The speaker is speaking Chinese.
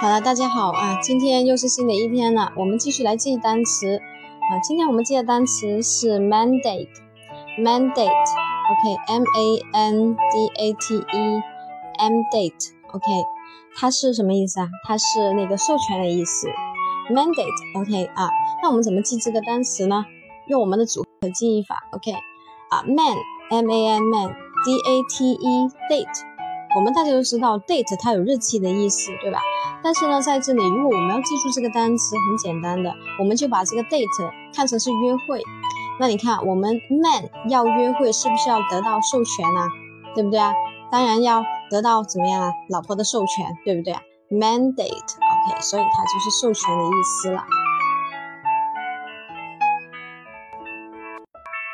好了，大家好啊，今天又是新的一天了，我们继续来记单词啊。今天我们记的单词是 mandate，mandate，OK，M A N D A T E，mandate，OK，它是什么意思啊？它是那个授权的意思，mandate，OK 啊。那我们怎么记这个单词呢？用我们的组合记忆法，OK 啊，man，M A N man，D A T E，date。我们大家都知道，date 它有日期的意思，对吧？但是呢，在这里，如果我们要记住这个单词，很简单的，我们就把这个 date 看成是约会。那你看，我们 man 要约会，是不是要得到授权啊？对不对啊？当然要得到怎么样啊？老婆的授权，对不对啊？mandate，OK，所以它就是授权的意思了。